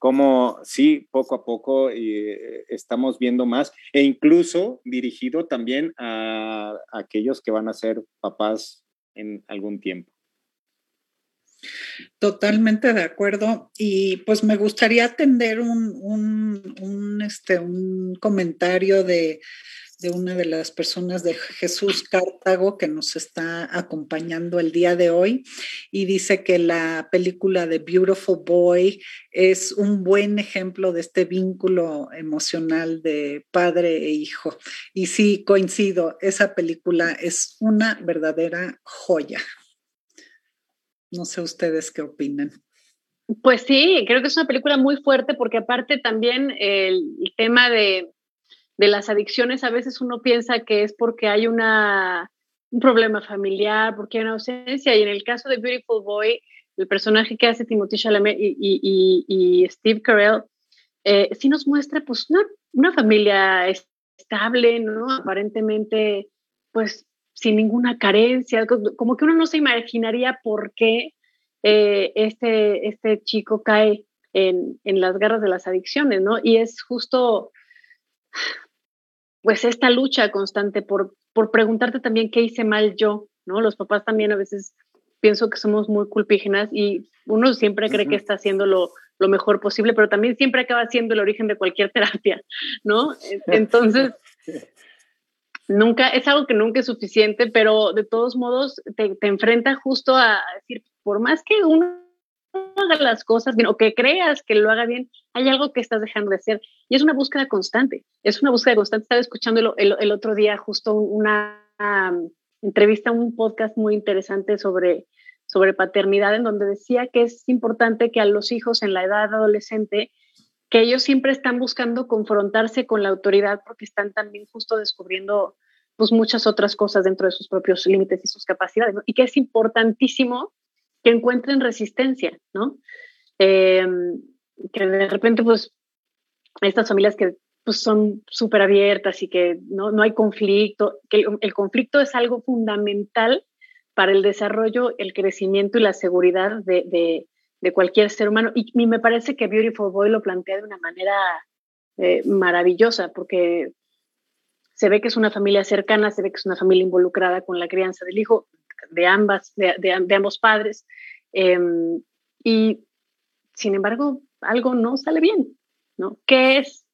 cómo sí, poco a poco eh, estamos viendo más e incluso dirigido también a, aquellos que van a ser papás en algún tiempo. Totalmente de acuerdo. Y pues me gustaría atender un, un, este, un comentario de de una de las personas de Jesús Cartago que nos está acompañando el día de hoy y dice que la película de Beautiful Boy es un buen ejemplo de este vínculo emocional de padre e hijo. Y sí, coincido, esa película es una verdadera joya. No sé ustedes qué opinan. Pues sí, creo que es una película muy fuerte porque aparte también el tema de de las adicciones, a veces uno piensa que es porque hay una, un problema familiar, porque hay una ausencia. Y en el caso de Beautiful Boy, el personaje que hace Timothy Chalamet y, y, y, Steve Carell, eh, sí nos muestra pues una, una, familia estable, ¿no? Aparentemente, pues sin ninguna carencia, como que uno no se imaginaría por qué eh, este, este chico cae en, en, las garras de las adicciones, ¿no? Y es justo pues esta lucha constante por, por preguntarte también qué hice mal yo, ¿no? Los papás también a veces pienso que somos muy culpígenas y uno siempre cree que está haciendo lo, lo, mejor posible, pero también siempre acaba siendo el origen de cualquier terapia, ¿no? *laughs* Entonces, nunca, es algo que nunca es suficiente, pero de todos modos te, te enfrenta justo a decir, por más que uno haga las cosas bien o que creas que lo haga bien, hay algo que estás dejando de hacer. Y es una búsqueda constante, es una búsqueda constante. Estaba escuchando el, el, otro día justo una um, entrevista, un podcast muy interesante sobre, sobre paternidad, en donde decía que es importante que a los hijos en la edad adolescente, que ellos siempre están buscando confrontarse con la autoridad porque están también justo descubriendo pues muchas otras cosas dentro de sus propios límites y sus capacidades, y que es importantísimo que encuentren resistencia, ¿no? Eh, que de repente, pues, estas familias que pues, son súper abiertas y que no, no, hay conflicto, que el, conflicto es algo fundamental para el desarrollo, el crecimiento y la seguridad de, de, cualquier ser humano. Y, y, me parece que Beautiful Boy lo plantea de una manera eh, maravillosa, porque se ve que es una familia cercana, se ve que es una familia involucrada con la crianza del hijo de, ambas, de, ambos padres. Em, y sin embargo, algo no sale bien, ¿no? ¿Qué es?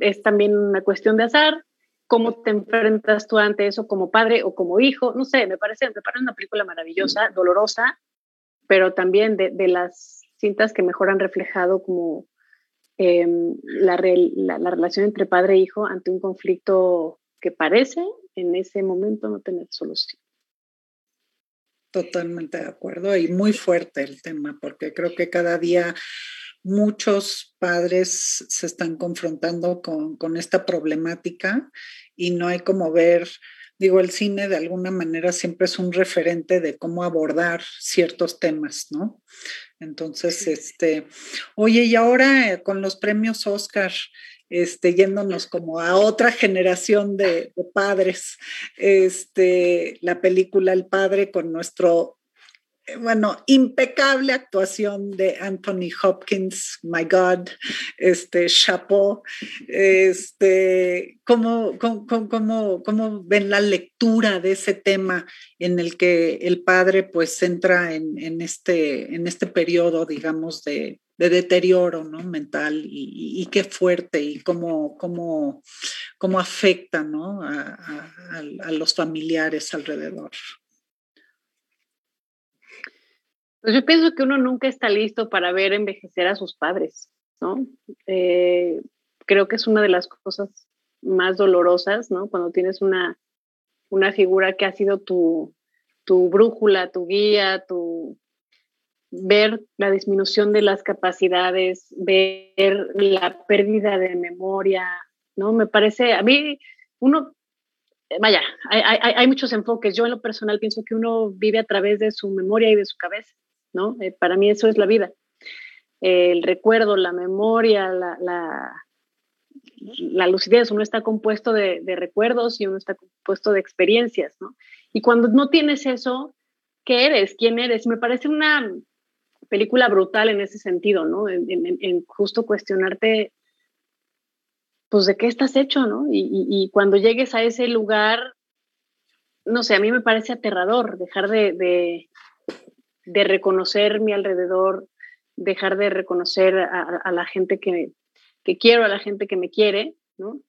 Es también una cuestión de azar, cómo te enfrentas tú ante eso como padre o como hijo, no sé, me parece, me parece una película maravillosa, dolorosa, pero también de, de las cintas que mejor han reflejado como Em, la, la, relación entre padre e hijo ante un conflicto que parece en ese momento no tener solución. Totalmente de acuerdo y muy fuerte el tema, porque creo que cada día muchos padres se están confrontando con, con esta problemática y no hay como ver digo, el cine de alguna manera siempre es un referente de cómo abordar ciertos temas, ¿no? Entonces, este, oye, y ahora eh, con los premios Oscar, este, yéndonos como a otra generación de, de, padres, este, la película El Padre con nuestro bueno, impecable actuación de Anthony Hopkins, my God, este, chapeau, este, ¿cómo, cómo, cómo, cómo ven la lectura de ese tema en el que el padre pues entra en, este, en este periodo, digamos, de, de deterioro ¿no? mental y, qué fuerte y cómo, cómo, cómo afecta ¿no? a los familiares alrededor. Pues yo pienso que uno nunca está listo para ver envejecer a sus padres, ¿no? Eh, creo que es una de las cosas más dolorosas, ¿no? Cuando tienes una, una figura que ha sido tu, tu brújula, tu guía, tu ver la disminución de las capacidades, ver la pérdida de memoria, ¿no? Me parece, a mí, uno, vaya, hay, hay, hay muchos enfoques. Yo en lo personal pienso que uno vive a través de su memoria y de su cabeza. Eh, para mí eso es la vida. el recuerdo, la memoria, la, la, lucidez, uno está compuesto de, recuerdos y uno está compuesto de experiencias. Y cuando no tienes eso, ¿qué eres? ¿Quién eres? Me parece una película brutal en ese sentido, ¿no? En, justo cuestionarte, pues, de qué estás hecho, ¿no? Y, y, cuando llegues a ese lugar, no sé, a mí me parece aterrador dejar de, de, de reconocer mi alrededor, dejar de reconocer a, la gente que, que, quiero, a la gente que me quiere, ¿no?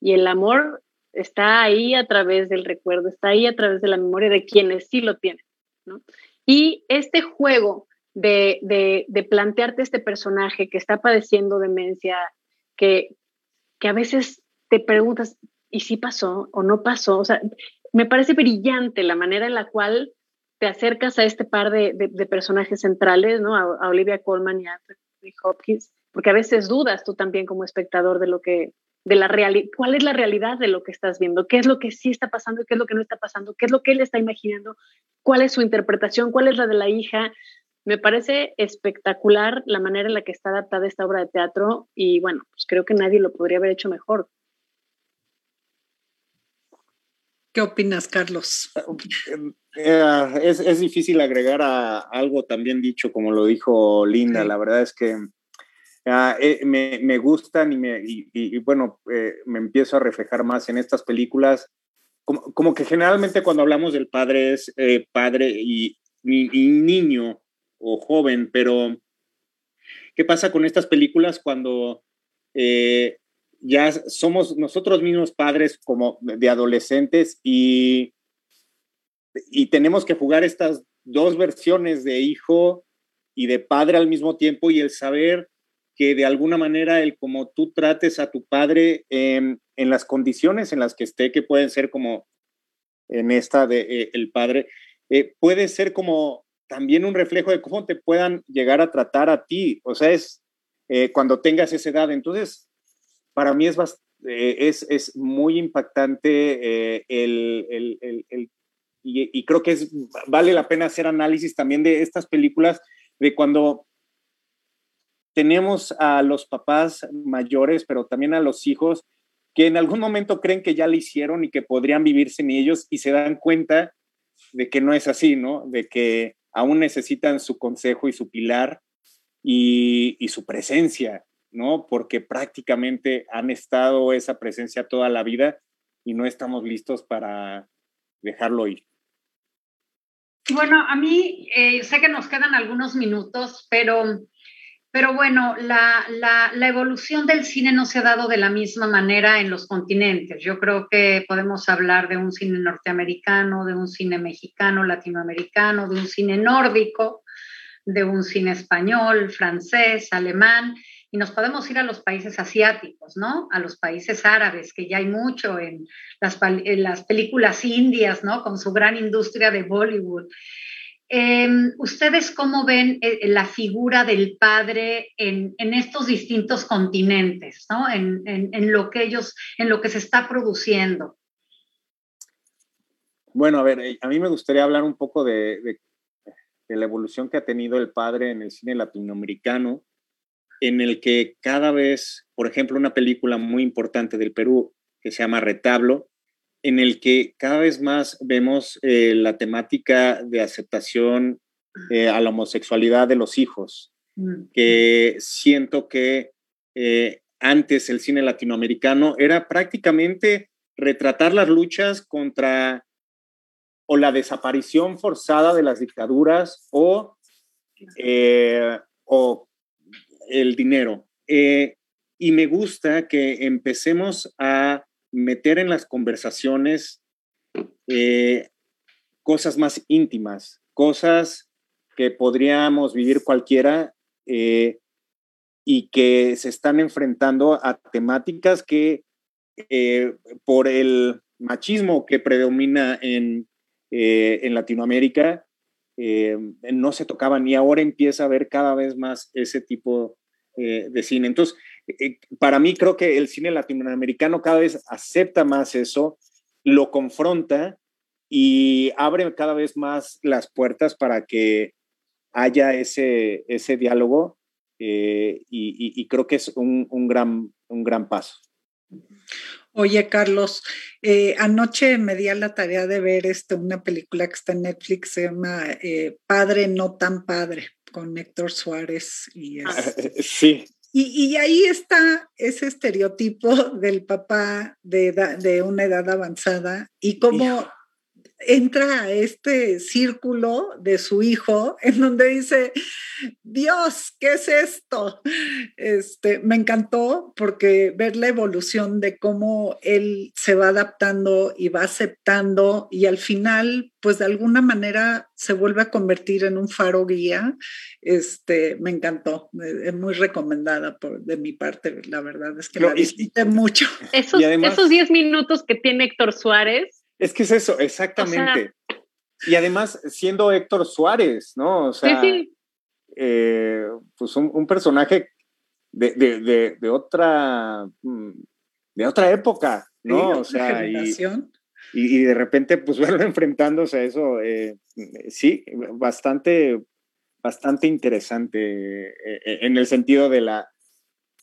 Y el amor está ahí a través del recuerdo, está ahí a través de la memoria de quienes sí lo tienen, ¿no? Y este juego de, de, de plantearte este personaje que está padeciendo demencia, que, que a veces te preguntas, ¿y si pasó o no pasó? O sea, me parece brillante la manera en la cual te acercas a este par de, personajes centrales, ¿no? A, a, Olivia Colman y a Anthony Hopkins, porque a veces dudas tú también como espectador de lo que, de la realidad, cuál es la realidad de lo que estás viendo, qué es lo que sí está pasando y qué es lo que no está pasando, qué es lo que él está imaginando, cuál es su interpretación, cuál es la de la hija. Me parece espectacular la manera en la que está adaptada esta obra de teatro y bueno, pues creo que nadie lo podría haber hecho mejor. ¿Qué opinas, Carlos? Eh, es, es, difícil agregar a algo también dicho, como lo dijo Linda. Sí. La verdad es que uh, eh, me, me, gustan y, me, y, y bueno, eh, me empiezo a reflejar más en estas películas. Como, como que generalmente cuando hablamos del padre es eh, padre y, niño o joven, pero ¿qué pasa con estas películas cuando eh, ya somos nosotros mismos padres como de adolescentes y, y tenemos que jugar estas dos versiones de hijo y de padre al mismo tiempo y el saber que de alguna manera el como tú trates a tu padre en, en las condiciones en las que esté, que pueden ser como en esta de eh, el padre, eh, puede ser como también un reflejo de cómo te puedan llegar a tratar a ti, o sea, es eh, cuando tengas esa edad. Entonces, para mí es, eh, es, es, muy impactante eh, el, el, el, y, creo que es, vale la pena hacer análisis también de estas películas, de cuando tenemos a los papás mayores, pero también a los hijos que en algún momento creen que ya lo hicieron y que podrían vivir sin ellos y se dan cuenta de que no es así, ¿no? De que aún necesitan su consejo y su pilar y, y su presencia, ¿no? Porque prácticamente han estado esa presencia toda la vida y no estamos listos para dejarlo ir. Bueno, a mí eh, sé que nos quedan algunos minutos, pero, pero bueno, la, la, la, evolución del cine no se ha dado de la misma manera en los continentes. Yo creo que podemos hablar de un cine norteamericano, de un cine mexicano, latinoamericano, de un cine nórdico, de un cine español, francés, alemán, y nos podemos ir a los países asiáticos, ¿no? A los países árabes, que ya hay mucho en las, las películas indias, ¿no? Con su gran industria de Bollywood. Em, ¿Ustedes cómo ven eh, la figura del padre en, estos distintos continentes, ¿no? En, lo que ellos, en lo que se está produciendo. Bueno, a ver, eh, a mí me gustaría hablar un poco de la evolución que ha tenido el padre en el cine latinoamericano en el que cada vez, por ejemplo, una película muy importante del Perú que se llama Retablo, en el que cada vez más vemos eh, la temática de aceptación eh, a la homosexualidad de los hijos, mm. que siento que eh, antes el cine latinoamericano era prácticamente retratar las luchas contra o la desaparición forzada de las dictaduras o, o el dinero. Eh, y me gusta que empecemos a meter en las conversaciones eh, cosas más íntimas, cosas que podríamos vivir cualquiera eh, y que se están enfrentando a temáticas que por el machismo que predomina en, en Latinoamérica no se tocaban y ahora empieza a haber cada vez más ese tipo eh, de cine. Entonces, eh, para mí creo que el cine latinoamericano cada vez acepta más eso, lo confronta y abre cada vez más las puertas para que haya ese, ese diálogo eh, y, creo que es un, gran, un gran paso. Oye, Carlos, anoche me di a la tarea de ver este, una película que está en Netflix, se llama Padre no tan padre con Héctor Suárez y ah, sí. Y, ahí está ese estereotipo del papá de, de una edad avanzada y cómo entra a este círculo de su hijo en donde dice, Dios, ¿qué es esto? Este, me encantó porque ver la evolución de cómo él se va adaptando y va aceptando y al final, pues de alguna manera se vuelve a convertir en un faro guía. Este, me encantó, es muy recomendada por, de mi parte, la verdad es que la disfruté mucho. Esos, esos 10 minutos que tiene Héctor Suárez es que es eso, exactamente. y además, siendo Héctor Suárez, ¿no? O sea, eh, pues un, personaje de, de, de, otra, mm, de otra época, ¿no? o sea, y, y, de repente, pues *laughs* verlo enfrentándose a eso, eh, sí, bastante, bastante interesante eh, en el sentido de la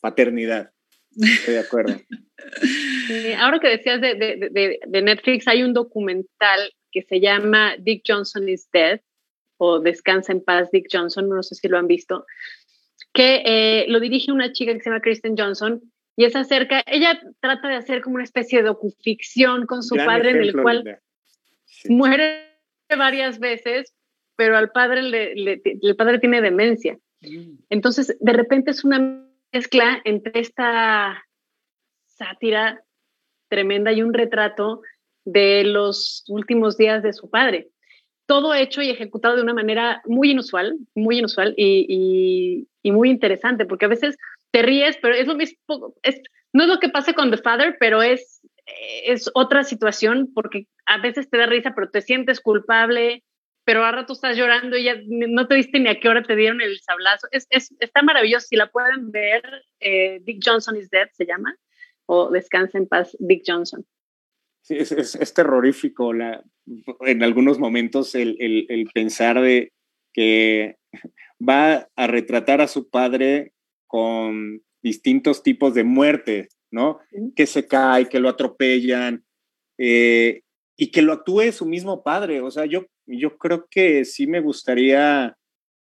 paternidad. Estoy de acuerdo. *laughs* ahora que decías de, de, de, Netflix, hay un documental que se llama Dick Johnson is Dead o Descansa en paz Dick Johnson, no sé si lo han visto, que eh, lo dirige una chica que se llama Kristen Johnson y es acerca, ella trata de hacer como una especie de docuficción con su padre en el cual muere varias veces, pero al padre le, el padre tiene demencia. Mm. Entonces, de repente es una mezcla entre esta sátira tremenda y un retrato de los últimos días de su padre. Todo hecho y ejecutado de una manera muy inusual, muy inusual y, muy interesante, porque a veces te ríes, pero es lo mismo, es, no es lo que pasa con The Father, pero es, es otra situación, porque a veces te da risa, pero te sientes culpable, pero a rato estás llorando y ya no te viste ni a qué hora te dieron el sablazo. Es, es está maravilloso. Si la pueden ver, eh, Dick Johnson is Dead se llama, o Descansa en paz, Dick Johnson. Sí, es, es, terrorífico la, en algunos momentos el, el, el, pensar de que va a retratar a su padre con distintos tipos de muerte, ¿no? Que se cae, que lo atropellan, eh, y que lo actúe su mismo padre. O sea, yo, yo creo que sí me gustaría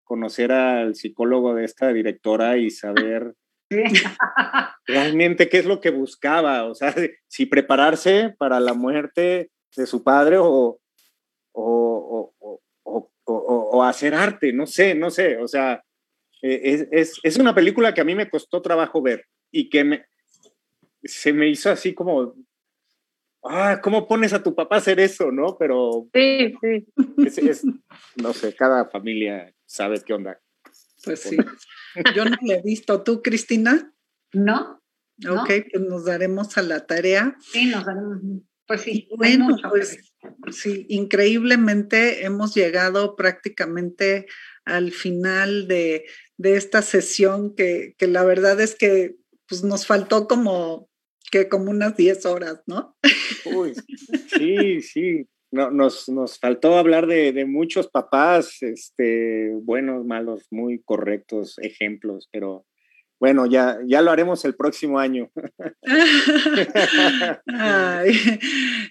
conocer al psicólogo de esta directora y saber *laughs* realmente qué es lo que buscaba. O sea, si prepararse para la muerte de su padre o, o, o, o hacer arte, no sé, no sé. O sea, e, es, es, es, una película que a mí me costó trabajo ver y que me, se me hizo así como ah, ¿cómo pones a tu papá a hacer eso, no? Pero sí, sí. Es, no sé, cada familia sabe qué onda. Pues sí. Yo no lo he visto. ¿Tú, Cristina? No. Ok, pues nos daremos a la tarea. Sí, nos daremos. Pues sí. Bueno, pues sí, increíblemente hemos llegado prácticamente al final de, de esta sesión que, que la verdad es que pues nos faltó como como unas 10 horas, ¿no? Uy, sí, sí. No, nos, nos faltó hablar de, de, muchos papás, este, buenos, malos, muy correctos ejemplos, pero bueno, ya, ya lo haremos el próximo año. *laughs*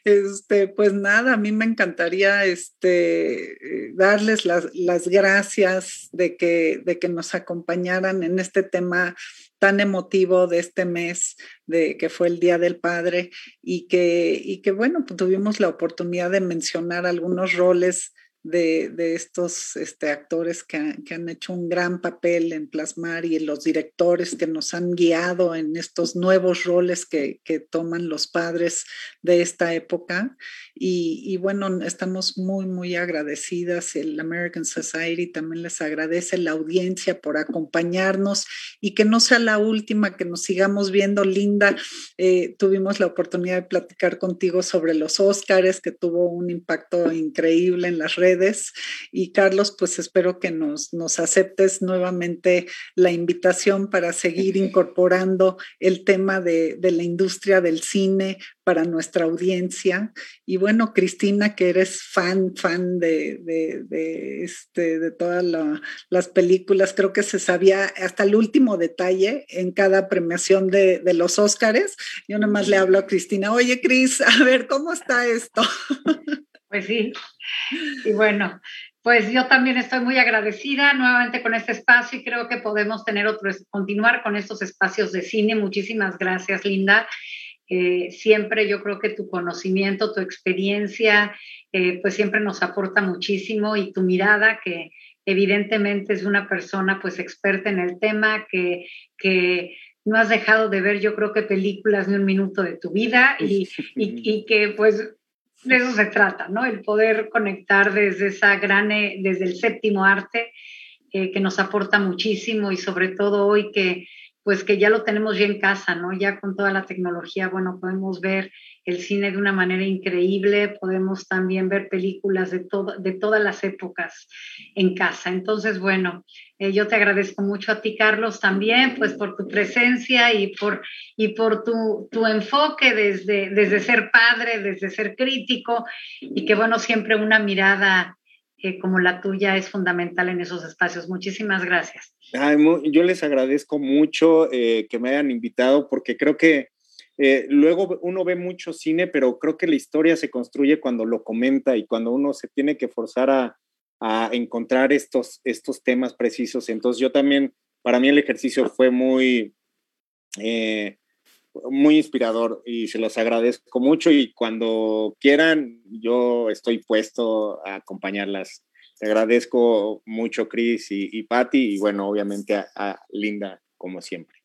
Este, pues nada, a mí me encantaría este, darles las, las gracias de que, de que nos acompañaran en este tema tan emotivo de este mes, de que fue el Día del Padre, y que, y que bueno, pues tuvimos la oportunidad de mencionar algunos roles de, estos este, actores que, que, han hecho un gran papel en plasmar y los directores que nos han guiado en estos nuevos roles que, que toman los padres de esta época. Y, y, bueno, estamos muy, muy agradecidas. El American Society también les agradece la audiencia por acompañarnos y que no sea la última, que nos sigamos viendo. Linda, eh, tuvimos la oportunidad de platicar contigo sobre los Óscares, que tuvo un impacto increíble en las redes y Carlos, pues espero que nos, nos aceptes nuevamente la invitación para seguir *laughs* incorporando el tema de, de la industria del cine para nuestra audiencia. Y bueno, Cristina, que eres fan, fan de, de, de, este, de todas la, las películas, creo que se sabía hasta el último detalle en cada premiación de, de los Óscares. Yo nada más le hablo a Cristina, oye, Cris, a ver, ¿cómo está esto? *laughs* Pues sí. Y bueno, pues yo también estoy muy agradecida nuevamente con este espacio y creo que podemos tener otro, continuar con estos espacios de cine. Muchísimas gracias, Linda. Eh, siempre yo creo que tu conocimiento, tu experiencia, eh, pues siempre nos aporta muchísimo y tu mirada que evidentemente es una persona pues experta en el tema, que, que no has dejado de ver yo creo que películas ni un minuto de tu vida y, y, y que pues de eso se trata, ¿no? El poder conectar desde esa gran, eh, desde el séptimo arte, eh, que nos aporta muchísimo y sobre todo hoy que, pues que ya lo tenemos ya en casa, ¿no? Ya con toda la tecnología, bueno, podemos ver el cine de una manera increíble, podemos también ver películas de, de todas las épocas en casa. Entonces, bueno, eh, yo te agradezco mucho a ti, Carlos, también, pues por tu presencia y por, y por tu, tu enfoque desde, desde ser padre, desde ser crítico y que, bueno, siempre una mirada eh, como la tuya es fundamental en esos espacios. Muchísimas gracias. yo les agradezco mucho eh, que me hayan invitado porque creo que eh, luego uno ve mucho cine, pero creo que la historia se construye cuando lo comenta y cuando uno se tiene que forzar a, encontrar estos, estos temas precisos. Entonces yo también, para mí el ejercicio fue muy, eh, muy inspirador y se los agradezco mucho y cuando quieran yo estoy puesto a acompañarlas. Te agradezco mucho, Chris y, y Patti, y bueno, obviamente a Linda, como siempre.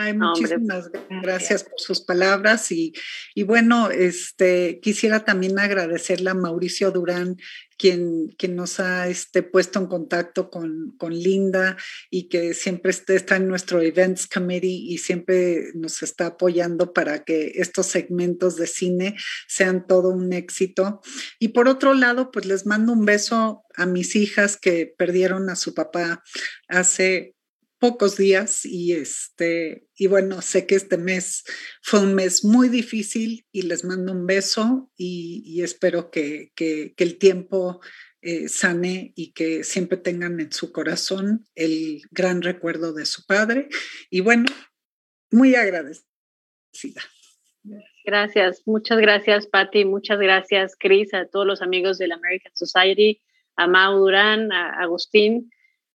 Ay, muchísimas gracias por sus palabras y, y, bueno, este, quisiera también agradecerle a Mauricio Durán, quien, quien nos ha este, puesto en contacto con, con Linda y que siempre este, está en nuestro Events Committee y siempre nos está apoyando para que estos segmentos de cine sean todo un éxito. Y por otro lado, pues les mando un beso a mis hijas que perdieron a su papá hace pocos días y este y bueno sé que este mes fue un mes muy difícil y les mando un beso y, espero que, que, el tiempo eh, sane y que siempre tengan en su corazón el gran recuerdo de su padre. Y bueno, muy agradecida. Gracias, muchas gracias, Patti, muchas gracias, Cris, a todos los amigos de la American Society, a Mau Durán, a Agustín.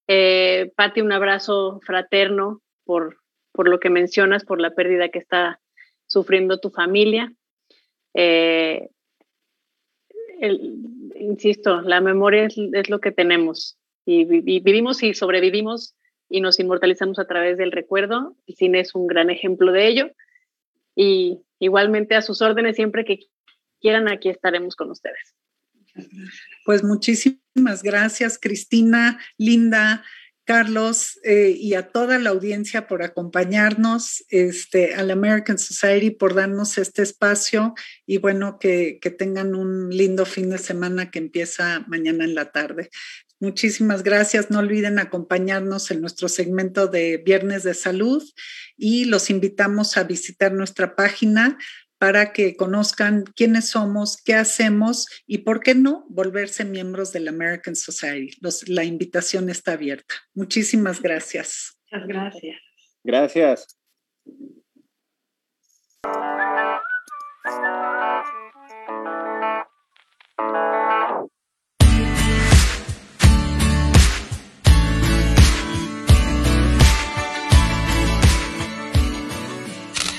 Eh, Patti, un abrazo fraterno por, por lo que mencionas, por la pérdida que está sufriendo tu familia. Eh, insisto, la memoria es, lo que tenemos y, vivimos y sobrevivimos y nos inmortalizamos a través del recuerdo. El cine es un gran ejemplo de ello. Y igualmente a sus órdenes, siempre que quieran, aquí estaremos con ustedes. Pues muchísimas gracias, Cristina, Linda. Carlos, eh, y a toda la audiencia por acompañarnos, este, a la American Society por darnos este espacio y bueno, que, que tengan un lindo fin de semana que empieza mañana en la tarde. Muchísimas gracias. No olviden acompañarnos en nuestro segmento de Viernes de Salud y los invitamos a visitar nuestra página para que conozcan quiénes somos, qué hacemos y, por qué no, volverse miembros de la American Society. la invitación está abierta. Muchísimas gracias. Muchas gracias. Gracias.